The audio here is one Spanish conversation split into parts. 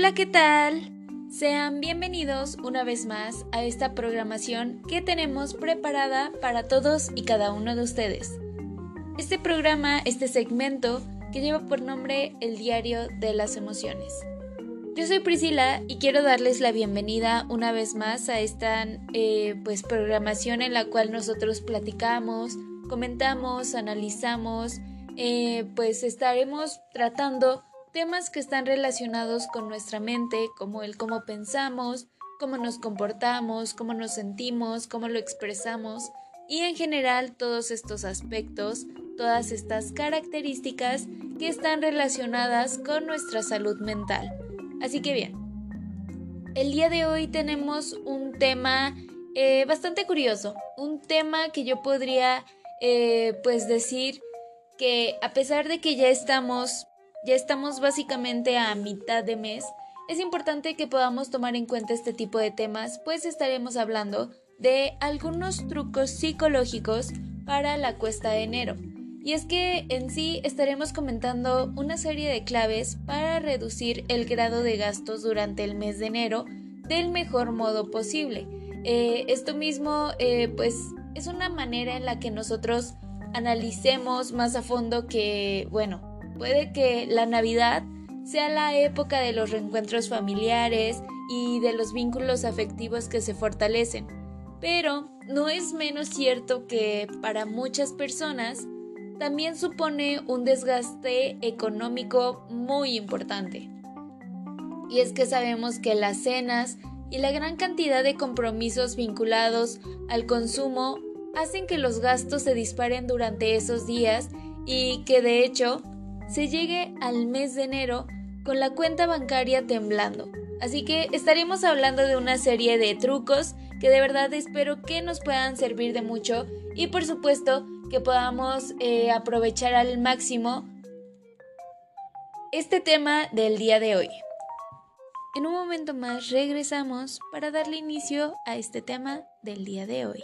Hola, ¿qué tal? Sean bienvenidos una vez más a esta programación que tenemos preparada para todos y cada uno de ustedes. Este programa, este segmento que lleva por nombre El Diario de las Emociones. Yo soy Priscila y quiero darles la bienvenida una vez más a esta eh, pues, programación en la cual nosotros platicamos, comentamos, analizamos, eh, pues estaremos tratando temas que están relacionados con nuestra mente, como el cómo pensamos, cómo nos comportamos, cómo nos sentimos, cómo lo expresamos y en general todos estos aspectos, todas estas características que están relacionadas con nuestra salud mental. Así que bien, el día de hoy tenemos un tema eh, bastante curioso, un tema que yo podría eh, pues decir que a pesar de que ya estamos ya estamos básicamente a mitad de mes, es importante que podamos tomar en cuenta este tipo de temas, pues estaremos hablando de algunos trucos psicológicos para la cuesta de enero. Y es que en sí estaremos comentando una serie de claves para reducir el grado de gastos durante el mes de enero del mejor modo posible. Eh, esto mismo, eh, pues, es una manera en la que nosotros analicemos más a fondo que, bueno, Puede que la Navidad sea la época de los reencuentros familiares y de los vínculos afectivos que se fortalecen, pero no es menos cierto que para muchas personas también supone un desgaste económico muy importante. Y es que sabemos que las cenas y la gran cantidad de compromisos vinculados al consumo hacen que los gastos se disparen durante esos días y que de hecho se llegue al mes de enero con la cuenta bancaria temblando. Así que estaremos hablando de una serie de trucos que de verdad espero que nos puedan servir de mucho y por supuesto que podamos eh, aprovechar al máximo este tema del día de hoy. En un momento más regresamos para darle inicio a este tema del día de hoy.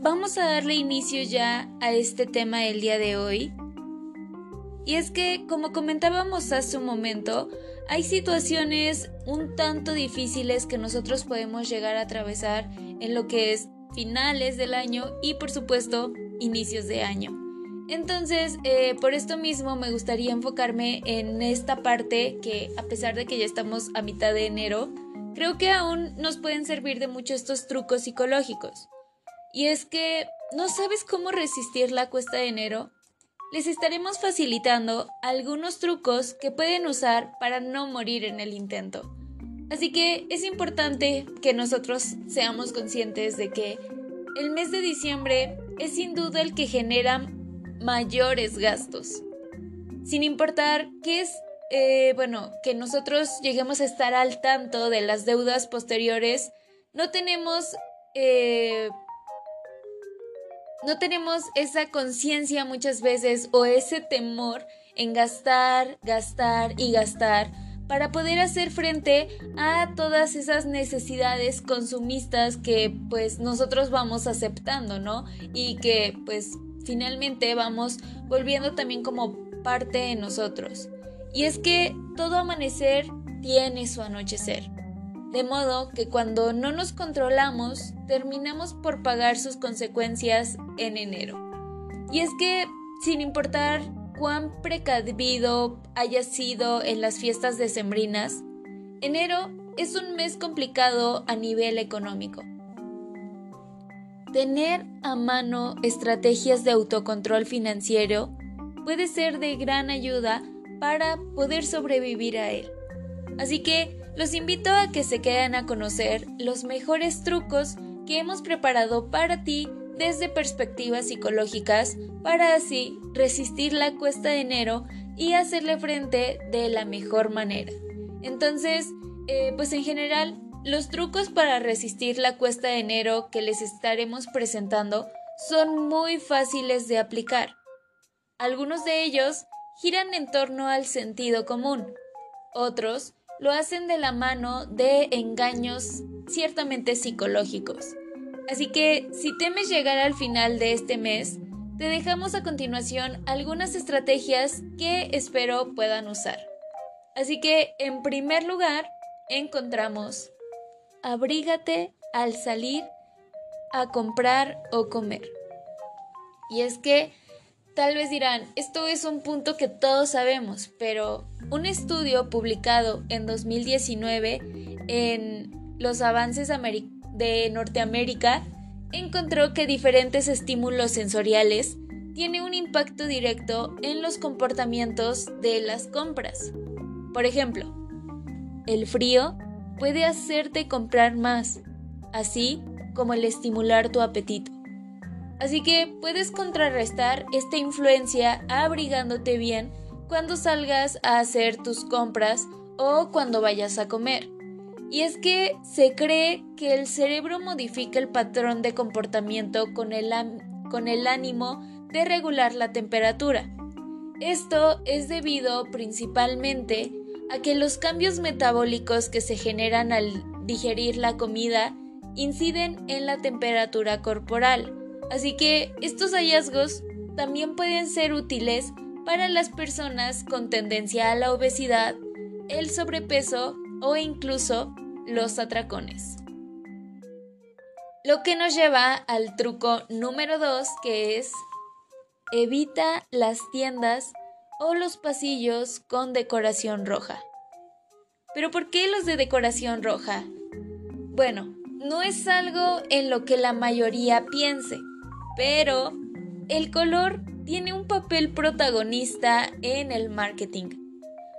Vamos a darle inicio ya a este tema del día de hoy. Y es que, como comentábamos hace un momento, hay situaciones un tanto difíciles que nosotros podemos llegar a atravesar en lo que es finales del año y por supuesto inicios de año. Entonces, eh, por esto mismo me gustaría enfocarme en esta parte que a pesar de que ya estamos a mitad de enero, creo que aún nos pueden servir de mucho estos trucos psicológicos. Y es que no sabes cómo resistir la cuesta de enero. Les estaremos facilitando algunos trucos que pueden usar para no morir en el intento. Así que es importante que nosotros seamos conscientes de que el mes de diciembre es sin duda el que genera mayores gastos. Sin importar que es, eh, bueno, que nosotros lleguemos a estar al tanto de las deudas posteriores, no tenemos eh, no tenemos esa conciencia muchas veces o ese temor en gastar, gastar y gastar para poder hacer frente a todas esas necesidades consumistas que pues nosotros vamos aceptando, ¿no? Y que pues finalmente vamos volviendo también como parte de nosotros. Y es que todo amanecer tiene su anochecer. De modo que cuando no nos controlamos, terminamos por pagar sus consecuencias en enero. Y es que, sin importar cuán precavido haya sido en las fiestas decembrinas, enero es un mes complicado a nivel económico. Tener a mano estrategias de autocontrol financiero puede ser de gran ayuda para poder sobrevivir a él. Así que los invito a que se queden a conocer los mejores trucos que hemos preparado para ti desde perspectivas psicológicas para así resistir la cuesta de enero y hacerle frente de la mejor manera. Entonces, eh, pues en general, los trucos para resistir la cuesta de enero que les estaremos presentando son muy fáciles de aplicar. Algunos de ellos giran en torno al sentido común, otros lo hacen de la mano de engaños ciertamente psicológicos. Así que si temes llegar al final de este mes, te dejamos a continuación algunas estrategias que espero puedan usar. Así que, en primer lugar, encontramos abrígate al salir a comprar o comer. Y es que tal vez dirán, esto es un punto que todos sabemos, pero un estudio publicado en 2019 en los avances de Norteamérica encontró que diferentes estímulos sensoriales tienen un impacto directo en los comportamientos de las compras. Por ejemplo, el frío puede hacerte comprar más, así como el estimular tu apetito. Así que puedes contrarrestar esta influencia abrigándote bien cuando salgas a hacer tus compras o cuando vayas a comer. Y es que se cree que el cerebro modifica el patrón de comportamiento con el, con el ánimo de regular la temperatura. Esto es debido principalmente a que los cambios metabólicos que se generan al digerir la comida inciden en la temperatura corporal. Así que estos hallazgos también pueden ser útiles para las personas con tendencia a la obesidad, el sobrepeso o incluso los atracones. Lo que nos lleva al truco número 2 que es evita las tiendas o los pasillos con decoración roja. ¿Pero por qué los de decoración roja? Bueno, no es algo en lo que la mayoría piense, pero el color tiene un papel protagonista en el marketing.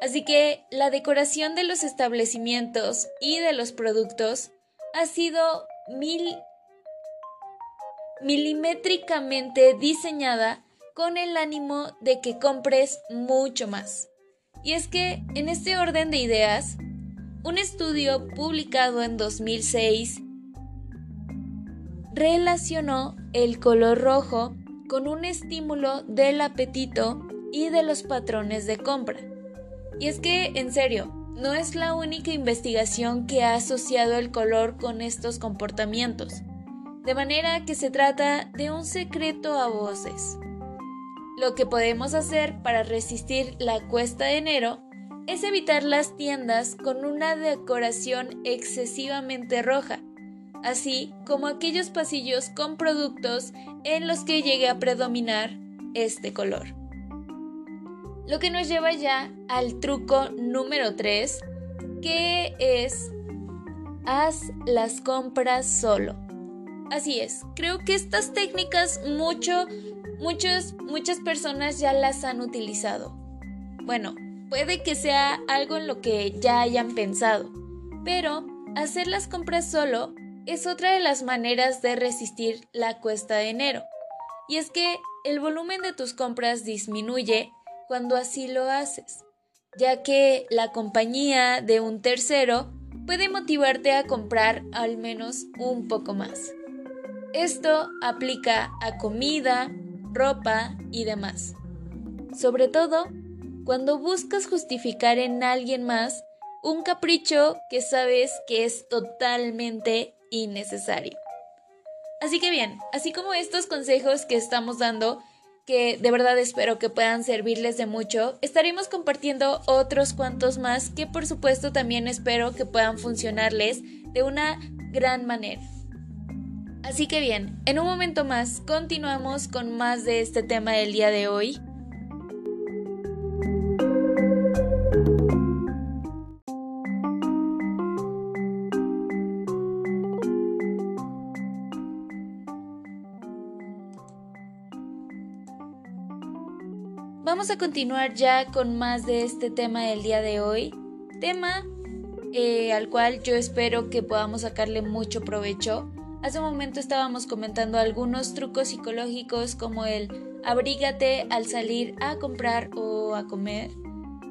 Así que la decoración de los establecimientos y de los productos ha sido mil milimétricamente diseñada con el ánimo de que compres mucho más. Y es que, en este orden de ideas, un estudio publicado en 2006 relacionó el color rojo con un estímulo del apetito y de los patrones de compra. Y es que, en serio, no es la única investigación que ha asociado el color con estos comportamientos, de manera que se trata de un secreto a voces. Lo que podemos hacer para resistir la cuesta de enero es evitar las tiendas con una decoración excesivamente roja, así como aquellos pasillos con productos en los que llegue a predominar este color. Lo que nos lleva ya al truco número 3, que es haz las compras solo. Así es, creo que estas técnicas mucho, muchos, muchas personas ya las han utilizado. Bueno, puede que sea algo en lo que ya hayan pensado, pero hacer las compras solo es otra de las maneras de resistir la cuesta de enero. Y es que el volumen de tus compras disminuye cuando así lo haces, ya que la compañía de un tercero puede motivarte a comprar al menos un poco más. Esto aplica a comida, ropa y demás. Sobre todo cuando buscas justificar en alguien más un capricho que sabes que es totalmente innecesario. Así que bien, así como estos consejos que estamos dando, que de verdad espero que puedan servirles de mucho. Estaremos compartiendo otros cuantos más que por supuesto también espero que puedan funcionarles de una gran manera. Así que bien, en un momento más continuamos con más de este tema del día de hoy. Vamos a continuar ya con más de este tema del día de hoy. Tema eh, al cual yo espero que podamos sacarle mucho provecho. Hace un momento estábamos comentando algunos trucos psicológicos como el abrígate al salir a comprar o a comer.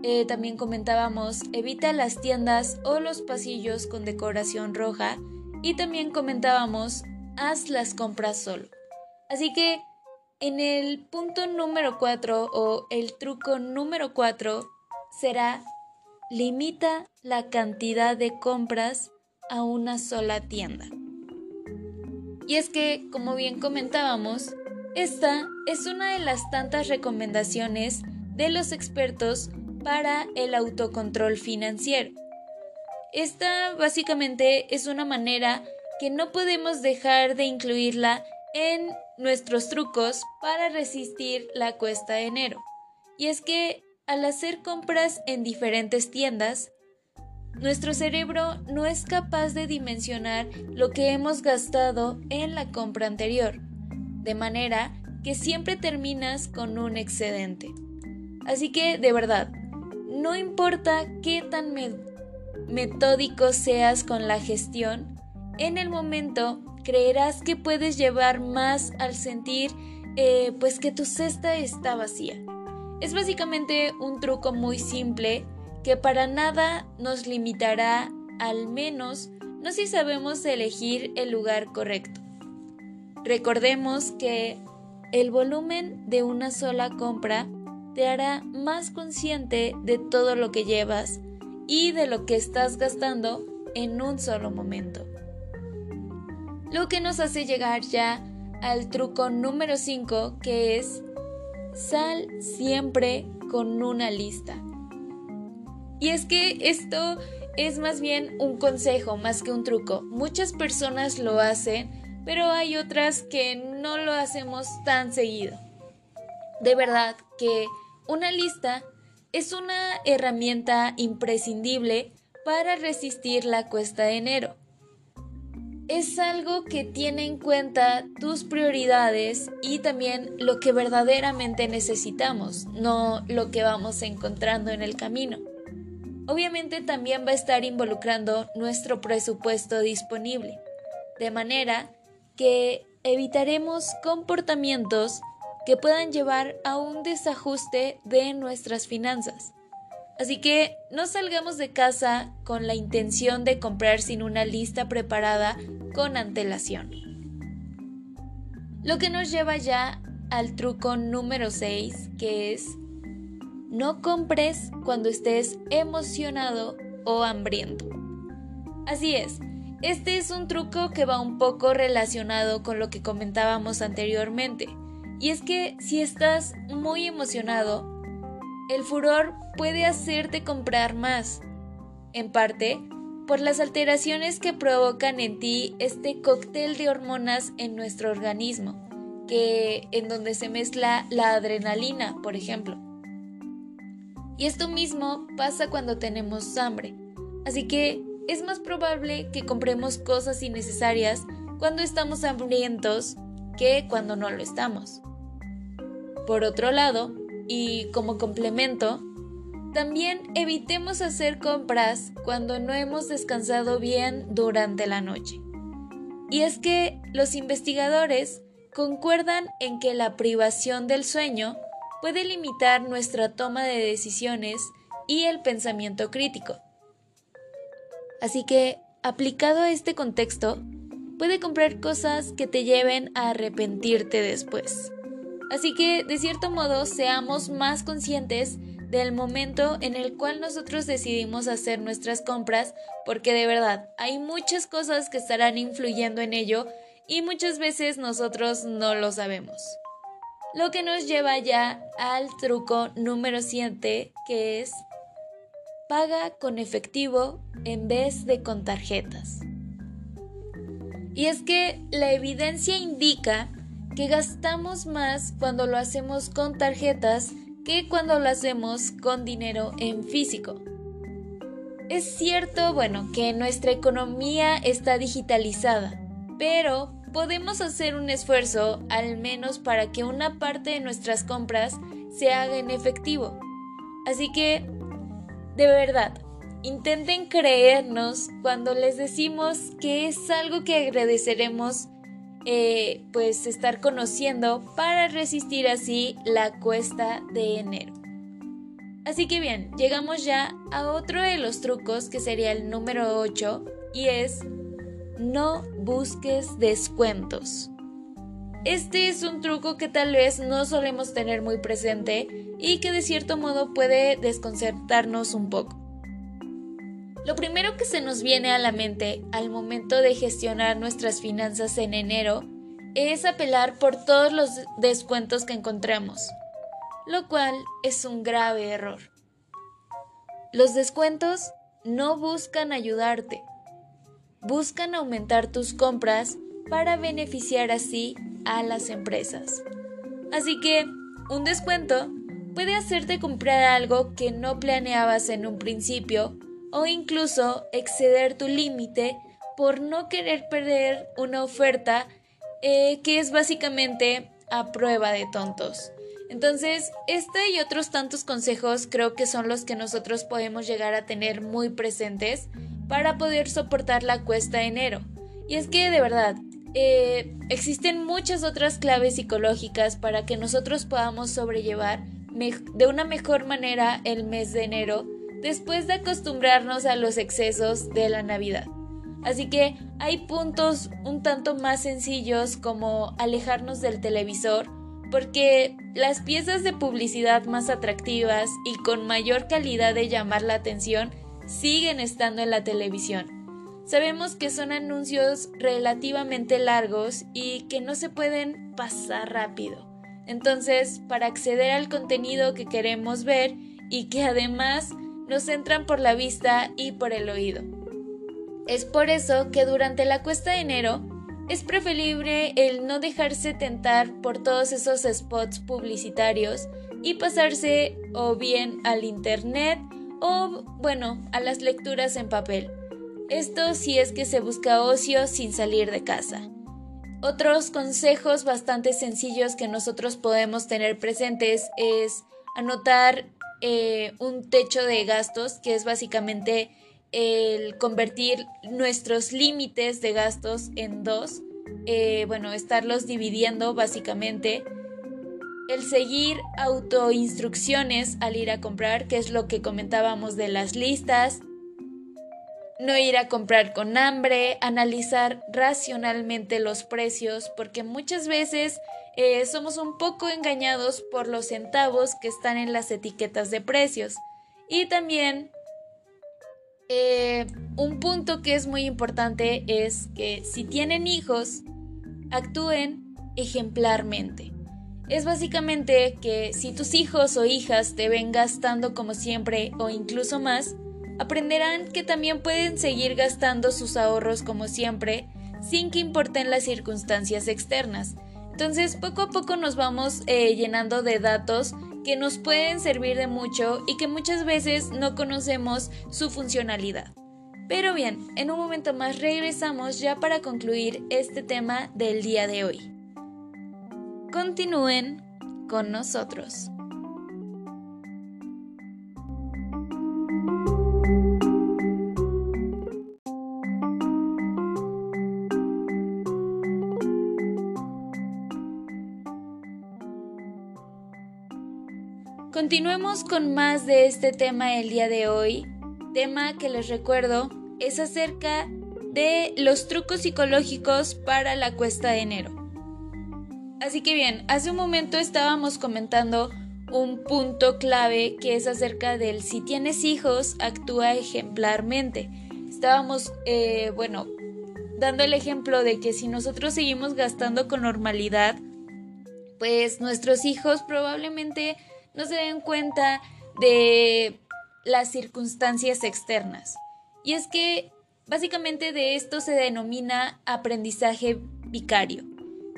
Eh, también comentábamos evita las tiendas o los pasillos con decoración roja. Y también comentábamos haz las compras solo. Así que en el punto número 4 o el truco número 4 será limita la cantidad de compras a una sola tienda. Y es que, como bien comentábamos, esta es una de las tantas recomendaciones de los expertos para el autocontrol financiero. Esta básicamente es una manera que no podemos dejar de incluirla en nuestros trucos para resistir la cuesta de enero. Y es que al hacer compras en diferentes tiendas, nuestro cerebro no es capaz de dimensionar lo que hemos gastado en la compra anterior, de manera que siempre terminas con un excedente. Así que, de verdad, no importa qué tan metódico seas con la gestión, en el momento creerás que puedes llevar más al sentir eh, pues que tu cesta está vacía. Es básicamente un truco muy simple que para nada nos limitará, al menos no si sabemos elegir el lugar correcto. Recordemos que el volumen de una sola compra te hará más consciente de todo lo que llevas y de lo que estás gastando en un solo momento. Lo que nos hace llegar ya al truco número 5 que es sal siempre con una lista. Y es que esto es más bien un consejo más que un truco. Muchas personas lo hacen, pero hay otras que no lo hacemos tan seguido. De verdad que una lista es una herramienta imprescindible para resistir la cuesta de enero. Es algo que tiene en cuenta tus prioridades y también lo que verdaderamente necesitamos, no lo que vamos encontrando en el camino. Obviamente también va a estar involucrando nuestro presupuesto disponible, de manera que evitaremos comportamientos que puedan llevar a un desajuste de nuestras finanzas. Así que no salgamos de casa con la intención de comprar sin una lista preparada con antelación. Lo que nos lleva ya al truco número 6, que es no compres cuando estés emocionado o hambriento. Así es, este es un truco que va un poco relacionado con lo que comentábamos anteriormente. Y es que si estás muy emocionado, el furor puede hacerte comprar más. En parte, por las alteraciones que provocan en ti este cóctel de hormonas en nuestro organismo, que en donde se mezcla la adrenalina, por ejemplo. Y esto mismo pasa cuando tenemos hambre. Así que es más probable que compremos cosas innecesarias cuando estamos hambrientos que cuando no lo estamos. Por otro lado, y como complemento, también evitemos hacer compras cuando no hemos descansado bien durante la noche. Y es que los investigadores concuerdan en que la privación del sueño puede limitar nuestra toma de decisiones y el pensamiento crítico. Así que, aplicado a este contexto, puede comprar cosas que te lleven a arrepentirte después. Así que, de cierto modo, seamos más conscientes del momento en el cual nosotros decidimos hacer nuestras compras, porque de verdad hay muchas cosas que estarán influyendo en ello y muchas veces nosotros no lo sabemos. Lo que nos lleva ya al truco número 7, que es paga con efectivo en vez de con tarjetas. Y es que la evidencia indica que gastamos más cuando lo hacemos con tarjetas que cuando lo hacemos con dinero en físico. Es cierto, bueno, que nuestra economía está digitalizada, pero podemos hacer un esfuerzo al menos para que una parte de nuestras compras se haga en efectivo. Así que, de verdad, intenten creernos cuando les decimos que es algo que agradeceremos eh, pues estar conociendo para resistir así la cuesta de enero. Así que bien, llegamos ya a otro de los trucos que sería el número 8 y es no busques descuentos. Este es un truco que tal vez no solemos tener muy presente y que de cierto modo puede desconcertarnos un poco. Lo primero que se nos viene a la mente al momento de gestionar nuestras finanzas en enero es apelar por todos los descuentos que encontremos, lo cual es un grave error. Los descuentos no buscan ayudarte, buscan aumentar tus compras para beneficiar así a las empresas. Así que un descuento puede hacerte comprar algo que no planeabas en un principio o incluso exceder tu límite por no querer perder una oferta eh, que es básicamente a prueba de tontos. Entonces, este y otros tantos consejos creo que son los que nosotros podemos llegar a tener muy presentes para poder soportar la cuesta de enero. Y es que de verdad, eh, existen muchas otras claves psicológicas para que nosotros podamos sobrellevar de una mejor manera el mes de enero después de acostumbrarnos a los excesos de la Navidad. Así que hay puntos un tanto más sencillos como alejarnos del televisor, porque las piezas de publicidad más atractivas y con mayor calidad de llamar la atención siguen estando en la televisión. Sabemos que son anuncios relativamente largos y que no se pueden pasar rápido. Entonces, para acceder al contenido que queremos ver y que además nos entran por la vista y por el oído. Es por eso que durante la cuesta de enero es preferible el no dejarse tentar por todos esos spots publicitarios y pasarse o bien al internet o bueno, a las lecturas en papel. Esto si es que se busca ocio sin salir de casa. Otros consejos bastante sencillos que nosotros podemos tener presentes es anotar eh, un techo de gastos, que es básicamente el convertir nuestros límites de gastos en dos, eh, bueno, estarlos dividiendo básicamente, el seguir autoinstrucciones al ir a comprar, que es lo que comentábamos de las listas, no ir a comprar con hambre, analizar racionalmente los precios, porque muchas veces eh, somos un poco engañados por los centavos que están en las etiquetas de precios. Y también eh, un punto que es muy importante es que si tienen hijos, actúen ejemplarmente. Es básicamente que si tus hijos o hijas te ven gastando como siempre o incluso más, aprenderán que también pueden seguir gastando sus ahorros como siempre sin que importen las circunstancias externas. Entonces poco a poco nos vamos eh, llenando de datos que nos pueden servir de mucho y que muchas veces no conocemos su funcionalidad. Pero bien, en un momento más regresamos ya para concluir este tema del día de hoy. Continúen con nosotros. Continuemos con más de este tema el día de hoy. Tema que les recuerdo es acerca de los trucos psicológicos para la cuesta de enero. Así que bien, hace un momento estábamos comentando un punto clave que es acerca del si tienes hijos, actúa ejemplarmente. Estábamos, eh, bueno, dando el ejemplo de que si nosotros seguimos gastando con normalidad, pues nuestros hijos probablemente no se den cuenta de las circunstancias externas. Y es que básicamente de esto se denomina aprendizaje vicario.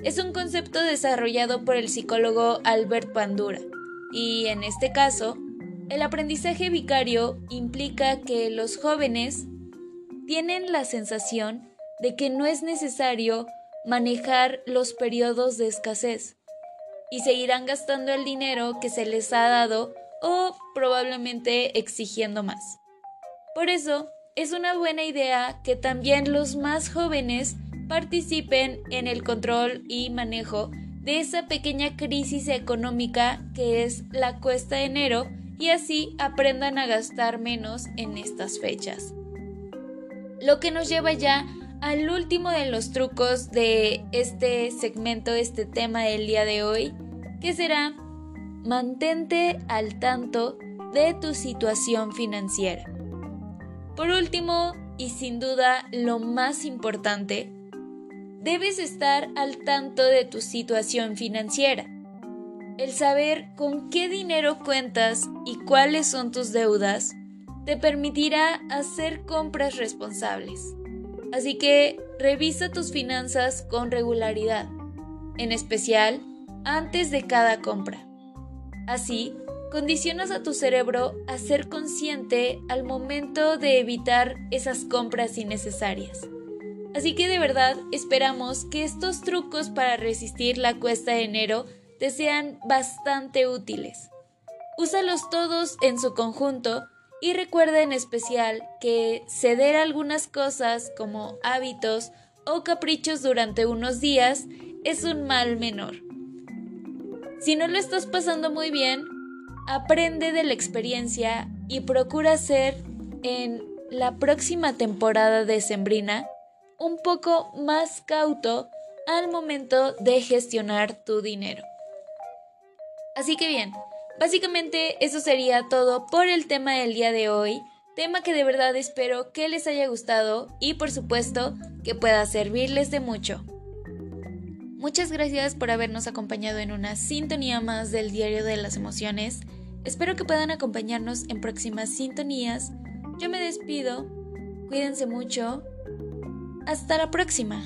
Es un concepto desarrollado por el psicólogo Albert Bandura y en este caso, el aprendizaje vicario implica que los jóvenes tienen la sensación de que no es necesario manejar los periodos de escasez y seguirán gastando el dinero que se les ha dado o probablemente exigiendo más. Por eso, es una buena idea que también los más jóvenes participen en el control y manejo de esa pequeña crisis económica que es la cuesta de enero y así aprendan a gastar menos en estas fechas. Lo que nos lleva ya al último de los trucos de este segmento, este tema del día de hoy, que será mantente al tanto de tu situación financiera. Por último, y sin duda lo más importante, debes estar al tanto de tu situación financiera. El saber con qué dinero cuentas y cuáles son tus deudas te permitirá hacer compras responsables. Así que revisa tus finanzas con regularidad, en especial antes de cada compra. Así, condicionas a tu cerebro a ser consciente al momento de evitar esas compras innecesarias. Así que de verdad esperamos que estos trucos para resistir la cuesta de enero te sean bastante útiles. Úsalos todos en su conjunto y recuerda en especial que ceder algunas cosas como hábitos o caprichos durante unos días es un mal menor. Si no lo estás pasando muy bien, aprende de la experiencia y procura ser en la próxima temporada de Sembrina un poco más cauto al momento de gestionar tu dinero. Así que bien, básicamente eso sería todo por el tema del día de hoy, tema que de verdad espero que les haya gustado y por supuesto que pueda servirles de mucho. Muchas gracias por habernos acompañado en una sintonía más del Diario de las Emociones. Espero que puedan acompañarnos en próximas sintonías. Yo me despido. Cuídense mucho. Hasta la próxima.